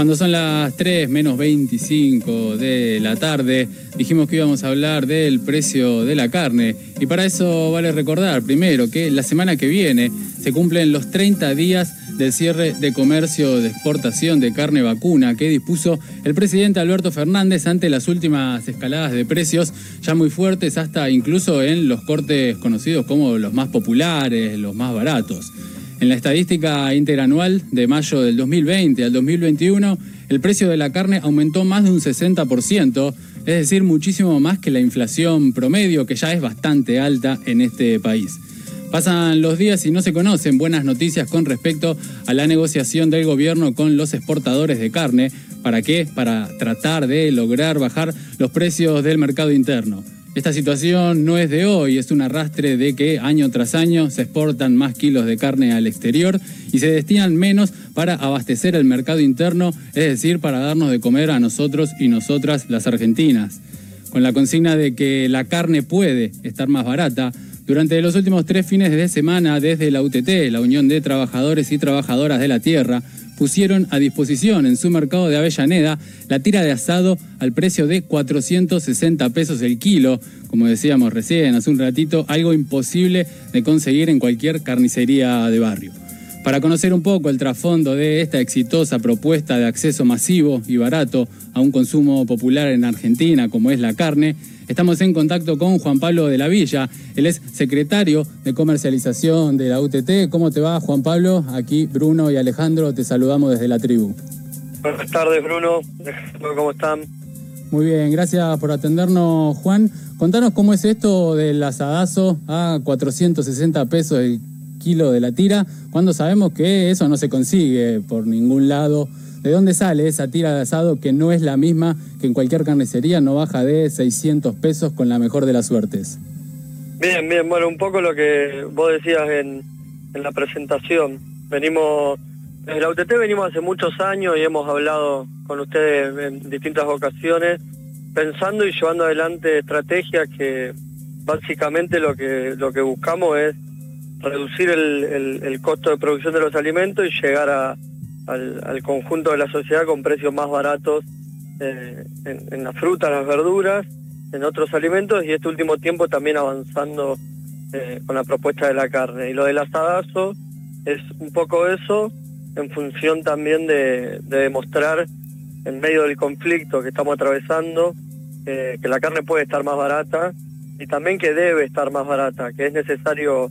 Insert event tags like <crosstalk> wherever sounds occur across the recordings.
Cuando son las 3 menos 25 de la tarde, dijimos que íbamos a hablar del precio de la carne. Y para eso vale recordar, primero, que la semana que viene se cumplen los 30 días del cierre de comercio de exportación de carne vacuna que dispuso el presidente Alberto Fernández ante las últimas escaladas de precios ya muy fuertes hasta incluso en los cortes conocidos como los más populares, los más baratos. En la estadística interanual de mayo del 2020 al 2021, el precio de la carne aumentó más de un 60%, es decir, muchísimo más que la inflación promedio, que ya es bastante alta en este país. Pasan los días y no se conocen buenas noticias con respecto a la negociación del gobierno con los exportadores de carne. ¿Para qué? Para tratar de lograr bajar los precios del mercado interno. Esta situación no es de hoy, es un arrastre de que año tras año se exportan más kilos de carne al exterior y se destinan menos para abastecer el mercado interno, es decir, para darnos de comer a nosotros y nosotras las argentinas. Con la consigna de que la carne puede estar más barata, durante los últimos tres fines de semana desde la UTT, la Unión de Trabajadores y Trabajadoras de la Tierra, pusieron a disposición en su mercado de Avellaneda la tira de asado al precio de 460 pesos el kilo, como decíamos recién hace un ratito, algo imposible de conseguir en cualquier carnicería de barrio. Para conocer un poco el trasfondo de esta exitosa propuesta de acceso masivo y barato a un consumo popular en Argentina como es la carne, Estamos en contacto con Juan Pablo de la Villa. Él es secretario de comercialización de la UTT. ¿Cómo te va, Juan Pablo? Aquí Bruno y Alejandro te saludamos desde la tribu. Buenas tardes, Bruno. ¿Cómo están? Muy bien, gracias por atendernos, Juan. Contanos cómo es esto del asadazo a 460 pesos el kilo de la tira, cuando sabemos que eso no se consigue por ningún lado ¿De dónde sale esa tira de asado que no es la misma que en cualquier carnicería, no baja de 600 pesos con la mejor de las suertes? Bien, bien, bueno, un poco lo que vos decías en, la presentación. Venimos, desde la UTT venimos hace muchos años y hemos hablado con ustedes en distintas ocasiones, pensando y llevando adelante estrategias que básicamente lo que, lo que buscamos es reducir el costo de producción de los alimentos y llegar a al, conjunto de la sociedad con precios más baratos eh, en, las frutas, las verduras, en otros alimentos y este último tiempo también avanzando eh, con la propuesta de la carne. Y lo del asadazo es un poco eso en función también de, demostrar en medio del conflicto que estamos atravesando eh, que la carne puede estar más barata y también que debe estar más barata, que es necesario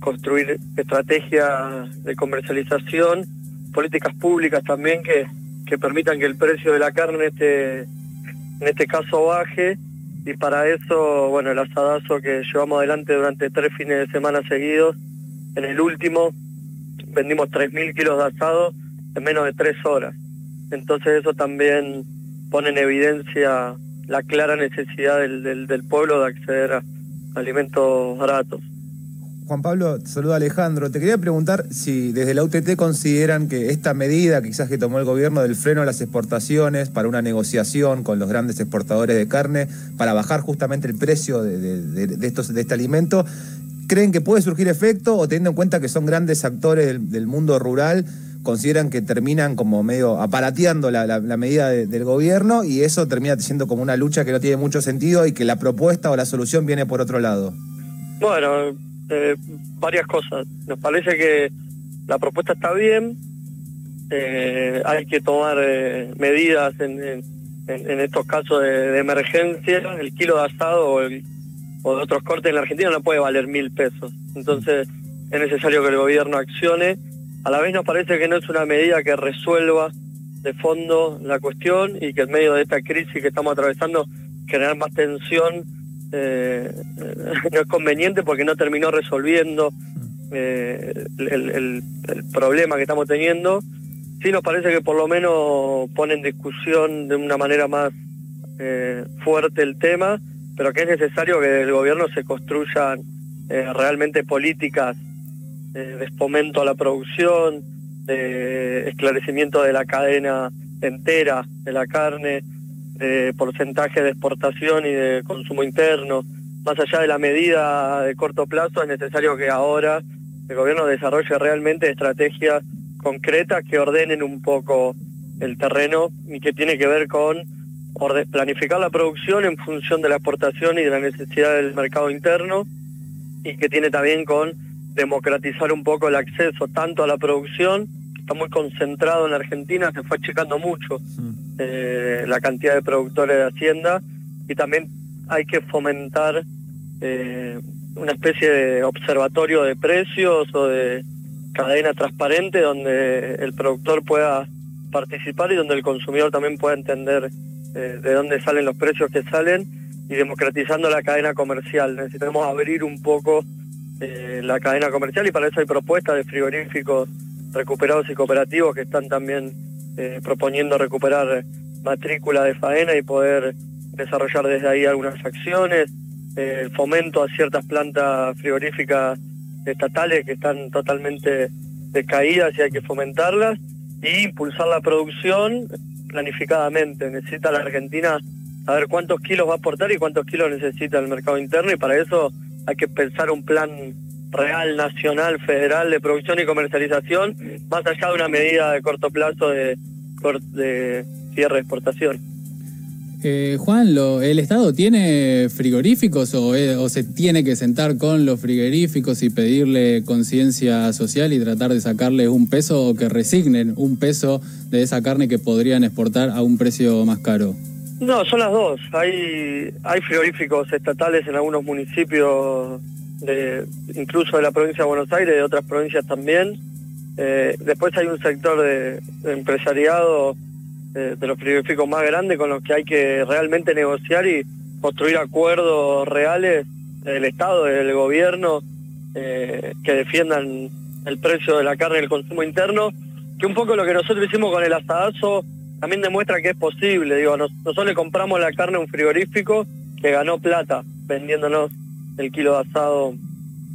construir estrategias de comercialización políticas públicas también que, que permitan que el precio de la carne en este, en este caso baje y para eso, bueno, el asadazo que llevamos adelante durante tres fines de semana seguidos, en el último vendimos 3.000 kilos de asado en menos de tres horas. Entonces eso también pone en evidencia la clara necesidad del, del pueblo de acceder a alimentos baratos. Juan Pablo, saluda Alejandro. Te quería preguntar si desde la UTT consideran que esta medida quizás que tomó el gobierno del freno a las exportaciones para una negociación con los grandes exportadores de carne para bajar justamente el precio de, estos, de este alimento, ¿creen que puede surgir efecto o teniendo en cuenta que son grandes actores del, mundo rural? consideran que terminan como medio aparateando la, medida del gobierno y eso termina siendo como una lucha que no tiene mucho sentido y que la propuesta o la solución viene por otro lado. Bueno, eh, varias cosas. Nos parece que la propuesta está bien, eh, hay que tomar eh, medidas en, estos casos de, emergencia. El kilo de asado o, de otros cortes en la Argentina no puede valer mil pesos. Entonces es necesario que el gobierno accione. A la vez nos parece que no es una medida que resuelva de fondo la cuestión y que en medio de esta crisis que estamos atravesando generar más tensión eh, <laughs> no es conveniente porque no terminó resolviendo eh, el, problema que estamos teniendo. Sí nos parece que por lo menos pone en discusión de una manera más eh, fuerte el tema, pero que es necesario que el gobierno se construyan realmente políticas de fomento a la producción, de esclarecimiento de la cadena entera de la carne, de porcentaje de exportación y de consumo interno. Más allá de la medida de corto plazo, es necesario que ahora el gobierno desarrolle realmente estrategias concretas que ordenen un poco el terreno y que tiene que ver con planificar la producción en función de la exportación y de la necesidad del mercado interno y que tiene también con democratizar un poco el acceso tanto a la producción, que está muy concentrado en Argentina, se fue achicando mucho eh, la cantidad de productores de Hacienda y también hay que fomentar eh, una especie de observatorio de precios o de cadena transparente donde el productor pueda participar y donde el consumidor también pueda entender eh, de dónde salen los precios que salen y democratizando la cadena comercial. Necesitamos abrir un poco la cadena comercial y para eso hay propuestas de frigoríficos recuperados y cooperativos que están también eh, proponiendo recuperar matrícula de faena y poder desarrollar desde ahí algunas acciones, eh, fomento a ciertas plantas frigoríficas estatales que están totalmente decaídas y hay que fomentarlas, y impulsar la producción planificadamente. Necesita la Argentina saber cuántos kilos va a aportar y cuántos kilos necesita el mercado interno y para eso hay que pensar un plan real, nacional, federal de producción y comercialización, más allá de una medida de corto plazo de, de cierre de exportación. Eh, Juan, lo, ¿el Estado tiene frigoríficos o, o, se tiene que sentar con los frigoríficos y pedirle conciencia social y tratar de sacarles un peso o que resignen un peso de esa carne que podrían exportar a un precio más caro? No, son las dos. Hay, hay frigoríficos estatales en algunos municipios de, incluso de la provincia de Buenos Aires, de otras provincias también. Eh, después hay un sector de, empresariado eh, de los frigoríficos más grandes con los que hay que realmente negociar y construir acuerdos reales del Estado, del gobierno, eh, que defiendan el precio de la carne y el consumo interno, que un poco lo que nosotros hicimos con el asadazo también demuestra que es posible. Digo, nosotros le compramos la carne a un frigorífico que ganó plata vendiéndonos el kilo de asado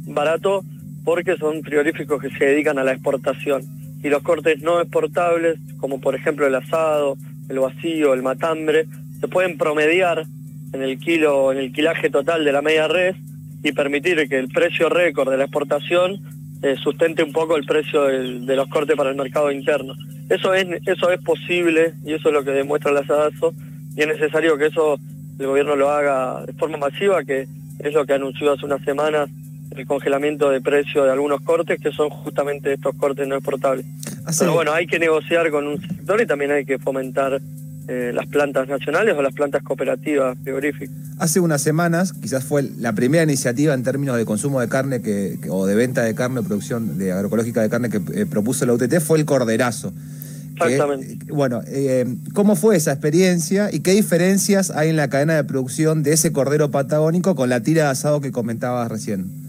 barato porque son frigoríficos que se dedican a la exportación. Y los cortes no exportables, como por ejemplo el asado, el vacío, el matambre, se pueden promediar en el kilo, en el kilaje total de la media res y permitir que el precio récord de la exportación eh, sustente un poco el precio de los cortes para el mercado interno. Eso es, eso es posible y eso es lo que demuestra el asadazo y es necesario que eso el gobierno lo haga de forma masiva, que es lo que anunció hace unas semanas el congelamiento de precio de algunos cortes, que son justamente estos cortes no exportables. Pero bueno, hay que negociar con un sector y también hay que fomentar eh, las plantas nacionales o las plantas cooperativas frigoríficas. Hace unas semanas, quizás fue la primera iniciativa en términos de consumo de carne que, o de venta de carne o producción de agroecológica de carne que eh, propuso la UTT, fue el corderazo. Exactamente. bueno, eh, ¿cómo fue esa experiencia y qué diferencias hay en la cadena de producción de ese cordero patagónico con la tira de asado que comentabas recién?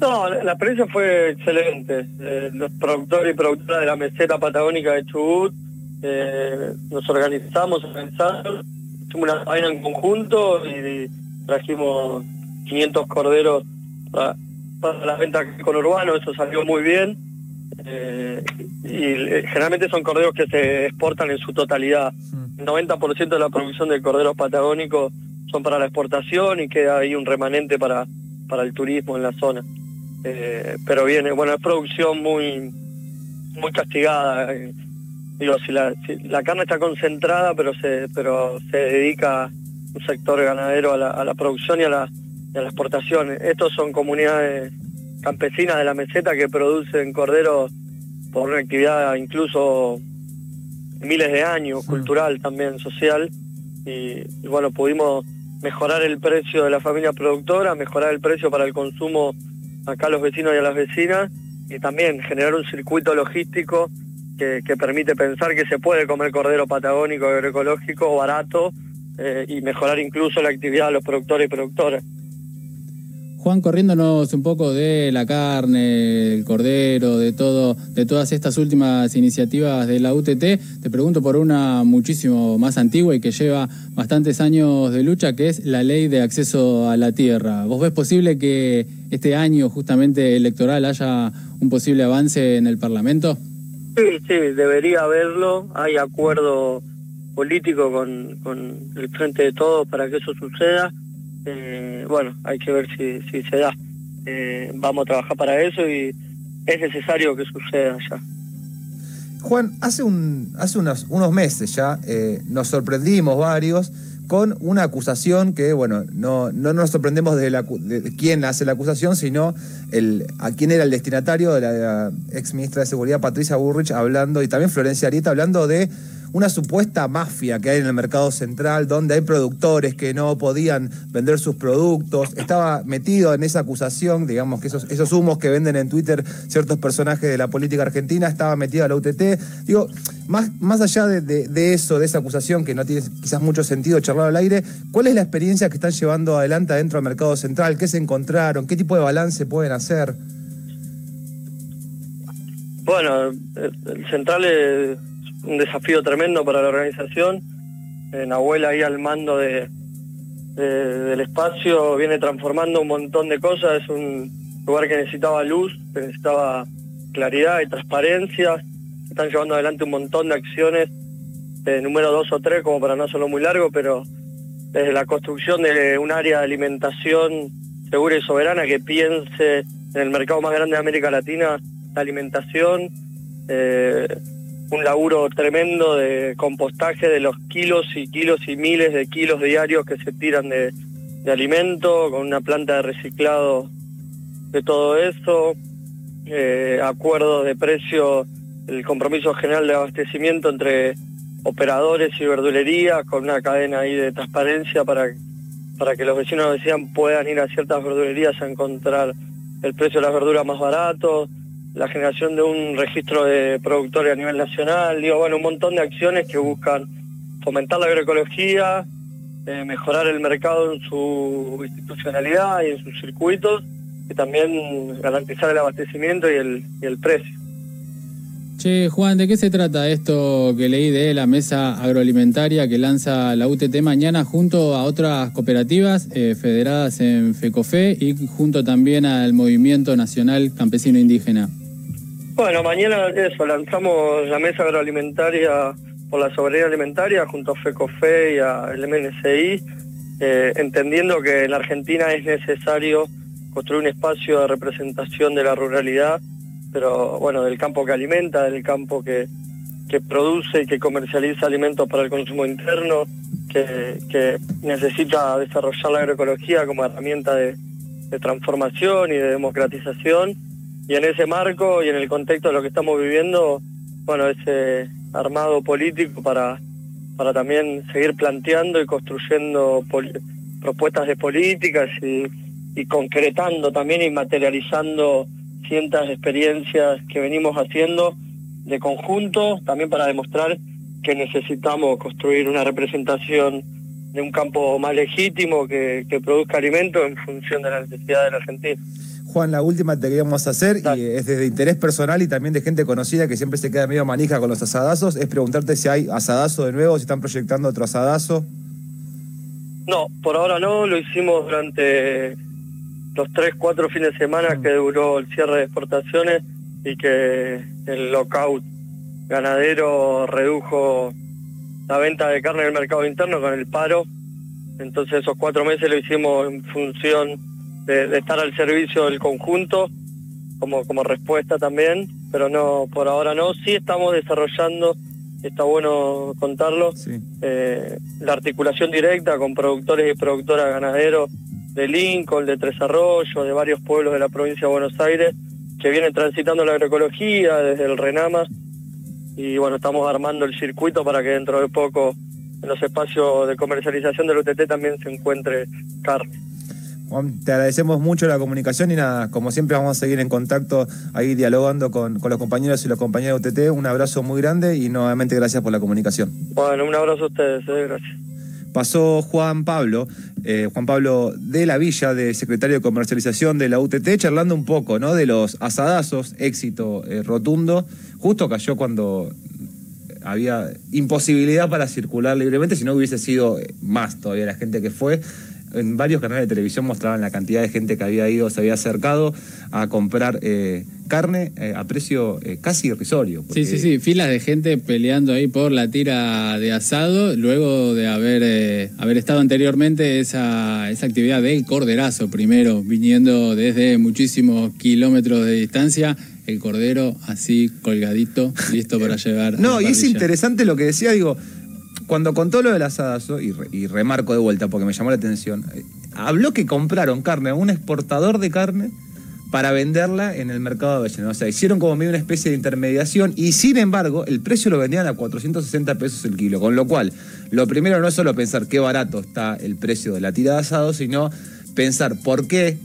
No, la, experiencia fue excelente. Eh, los productores y productoras de la meseta patagónica de Chubut eh, nos organizamos, organizamos, hicimos una vaina en conjunto y, trajimos 500 corderos para, para la venta con Urbano, eso salió muy bien eh, y eh, generalmente son corderos que se exportan en su totalidad. El 90% de la producción de corderos patagónicos son para la exportación y queda ahí un remanente para, para el turismo en la zona. Eh, pero viene, bueno, es producción muy, muy castigada. digo, si la, la carne está concentrada, pero se, pero se dedica un sector ganadero a la, a la producción y a la, y a la exportación. Estos son comunidades campesinas de la meseta que producen corderos por una actividad incluso miles de años, cultural también, social, y, bueno, pudimos mejorar el precio de la familia productora, mejorar el precio para el consumo acá a los vecinos y a las vecinas, y también generar un circuito logístico que, permite pensar que se puede comer cordero patagónico agroecológico barato eh, y mejorar incluso la actividad de los productores y productoras. Juan, corriéndonos un poco de la carne, el cordero, de todo, de todas estas últimas iniciativas de la UTT, te pregunto por una muchísimo más antigua y que lleva bastantes años de lucha, que es la ley de acceso a la tierra. ¿Vos ves posible que este año justamente electoral haya un posible avance en el Parlamento? Sí, sí, debería haberlo. Hay acuerdo político con, con el Frente de Todos para que eso suceda eh, bueno, hay que ver si, se da. Eh, vamos a trabajar para eso y es necesario que suceda ya. Juan, hace, un, hace unos, unos meses ya eh, nos sorprendimos varios con una acusación que, bueno, no, no nos sorprendemos de, la, de quién hace la acusación, sino el, a quién era el destinatario de la, ex ministra de Seguridad, Patricia Burrich, hablando, y también Florencia Arieta, hablando de una supuesta mafia que hay en el mercado central, donde hay productores que no podían vender sus productos. Estaba metido en esa acusación, digamos que esos, esos humos que venden en Twitter ciertos personajes de la política argentina, estaba metido a la UTT. Digo, más, más allá de, eso, de esa acusación que no tiene quizás mucho sentido charlar al aire, ¿cuál es la experiencia que están llevando adelante adentro del mercado central? ¿Qué se encontraron? ¿Qué tipo de balance pueden hacer? Bueno, el central es un desafío tremendo para la organización. En abuela ahí al mando de, del espacio viene transformando un montón de cosas. Es un lugar que necesitaba luz, que necesitaba claridad y transparencia. Están llevando adelante un montón de acciones, de número dos o tres, como para no hacerlo muy largo, pero desde la construcción de un área de alimentación segura y soberana que piense en el mercado más grande de América Latina, la alimentación. Eh, un laburo tremendo de compostaje de los kilos y kilos y miles de kilos diarios que se tiran de, alimento, con una planta de reciclado de todo eso, eh, acuerdos de precio, el compromiso general de abastecimiento entre operadores y verdulerías, con una cadena ahí de transparencia para, para que los vecinos decían puedan ir a ciertas verdulerías a encontrar el precio de las verduras más baratos la generación de un registro de productores a nivel nacional, digo, bueno, un montón de acciones que buscan fomentar la agroecología, eh, mejorar el mercado en su institucionalidad y en sus circuitos, y también garantizar el abastecimiento y el, y el precio. Che, Juan, ¿de qué se trata esto que leí de la mesa agroalimentaria que lanza la UTT mañana junto a otras cooperativas eh, federadas en FECOFE y junto también al Movimiento Nacional Campesino Indígena? Bueno, mañana eso, lanzamos la mesa agroalimentaria por la soberanía alimentaria junto a FECOFE y al MNCI, eh, entendiendo que en la Argentina es necesario construir un espacio de representación de la ruralidad, pero bueno, del campo que alimenta, del campo que, que produce y que comercializa alimentos para el consumo interno, que, necesita desarrollar la agroecología como herramienta de transformación y de democratización y en ese marco y en el contexto de lo que estamos viviendo, bueno, ese armado político para, para también seguir planteando y construyendo propuestas de políticas y, concretando también y materializando cientas experiencias que venimos haciendo de conjunto, también para demostrar que necesitamos construir una representación de un campo más legítimo que, que produzca alimentos en función de la necesidad de la Argentina. Juan, la última te queríamos hacer, y es de interés personal y también de gente conocida que siempre se queda medio manija con los asadazos, es preguntarte si hay asadazo de nuevo, si están proyectando otro asadazo. No, por ahora no, lo hicimos durante los tres, cuatro fines de semana que duró el cierre de exportaciones y que el lockout ganadero redujo la venta de carne en el mercado interno con el paro. Entonces esos cuatro meses lo hicimos en función de, estar al servicio del conjunto como, como respuesta también, pero no, por ahora no. Sí estamos desarrollando, está bueno contarlo, eh, la articulación directa con productores y productoras ganaderos de Lincoln, de Tres Arroyos, de varios pueblos de la provincia de Buenos Aires, que vienen transitando la agroecología desde el Renama. Y bueno, estamos armando el circuito para que dentro de poco en los espacios de comercialización del UTT también se encuentre carne. Juan, te agradecemos mucho la comunicación y nada, como siempre vamos a seguir en contacto ahí dialogando con, los compañeros y las compañeras de UTT. Un abrazo muy grande y nuevamente gracias por la comunicación. Bueno, un abrazo a ustedes, eh, gracias. pasó Juan Pablo, eh, Juan Pablo de la Villa, de secretario de comercialización de la UTT, charlando un poco ¿no? de los asadazos, éxito eh, rotundo. Justo cayó cuando había imposibilidad para circular libremente, si no hubiese sido más todavía la gente que fue en varios canales de televisión mostraban la cantidad de gente que había ido, se había acercado a comprar eh, carne eh, a precio eh, casi irrisorio. Sí, sí, sí, filas de gente peleando ahí por la tira de asado, luego de haber, haber estado anteriormente esa, esa actividad del corderazo, primero viniendo desde muchísimos kilómetros de distancia el cordero así colgadito, listo para <laughs> llevar. No, y es interesante lo que decía, digo, cuando contó lo del asadazo, y, remarco de vuelta porque me llamó la atención, eh, habló que compraron carne a un exportador de carne para venderla en el mercado de Avellaneda. O sea, hicieron como medio una especie de intermediación y sin embargo el precio lo vendían a 460 pesos el kilo. Con lo cual, lo primero no es solo pensar qué barato está el precio de la tira de asado, sino pensar por qué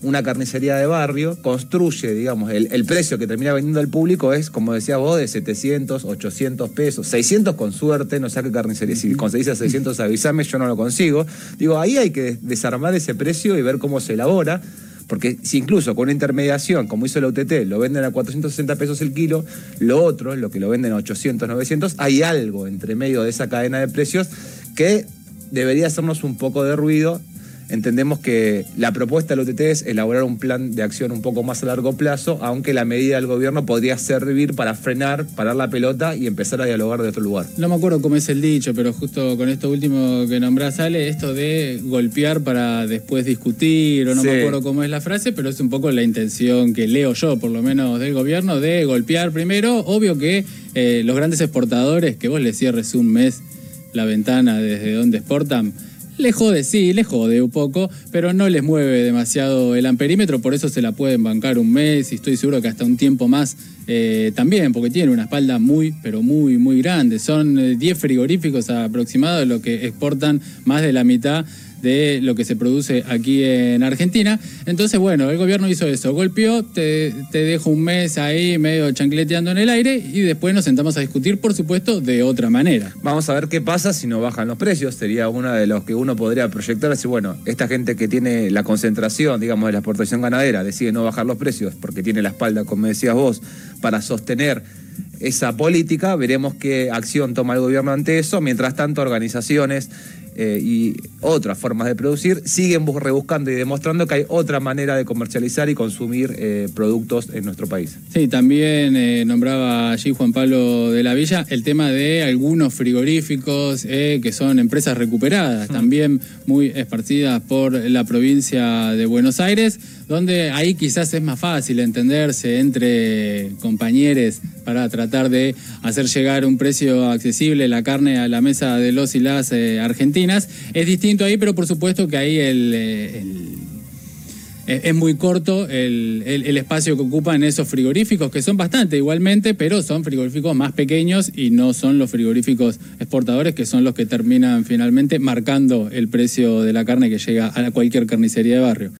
una carnicería de barrio construye, digamos, el, precio que termina vendiendo al público es, como decía vos, de 700, 800 pesos, 600 con suerte, no sé qué carnicería, si conseguís a 600 avísame, yo no lo consigo. Digo, ahí hay que desarmar ese precio y ver cómo se elabora. Porque si incluso con una intermediación, como hizo la UTT, lo venden a 460 pesos el kilo, lo otro, lo que lo venden a 800, 900, hay algo entre medio de esa cadena de precios que debería hacernos un poco de ruido Entendemos que la propuesta del OTT es elaborar un plan de acción un poco más a largo plazo, aunque la medida del gobierno podría servir para frenar, parar la pelota y empezar a dialogar de otro lugar. No me acuerdo cómo es el dicho, pero justo con esto último que nombrás sale esto de golpear para después discutir, o no me acuerdo cómo es la frase, pero es un poco la intención que leo yo, por lo menos del gobierno, de golpear primero. Obvio que eh, los grandes exportadores, que vos les cierres un mes la ventana desde donde exportan, le jode, sí, le jode un poco, pero no les mueve demasiado el amperímetro, por eso se la pueden bancar un mes y estoy seguro que hasta un tiempo más eh, también, porque tiene una espalda muy, pero muy, muy grande. Son 10 eh, frigoríficos aproximados, lo que exportan más de la mitad de lo que se produce aquí en Argentina. Entonces, bueno, el gobierno hizo eso, golpeó, te, te dejo un mes ahí medio chancleteando en el aire y después nos sentamos a discutir, por supuesto, de otra manera. Vamos a ver qué pasa si no bajan los precios, sería uno de los que uno podría proyectar, decir, bueno, esta gente que tiene la concentración, digamos, de la exportación ganadera, decide no bajar los precios porque tiene la espalda, como decías vos, para sostener esa política, veremos qué acción toma el gobierno ante eso. Mientras tanto, organizaciones eh, y otras formas de producir, siguen rebuscando y demostrando que hay otra manera de comercializar y consumir eh, productos en nuestro país. Sí, también eh, nombraba allí Juan Pablo de la Villa el tema de algunos frigoríficos que son empresas recuperadas, mm. también muy esparcidas por la provincia de Buenos Aires, donde ahí quizás es más fácil entenderse entre compañeros para tratar de hacer llegar un precio accesible la carne a la mesa de los y las argentinas es distinto ahí, pero por supuesto que ahí el, eh, es muy corto el, espacio que ocupan esos frigoríficos, que son bastante igualmente, pero son frigoríficos más pequeños y no son los frigoríficos exportadores, que son los que terminan finalmente marcando el precio de la carne que llega a cualquier carnicería de barrio.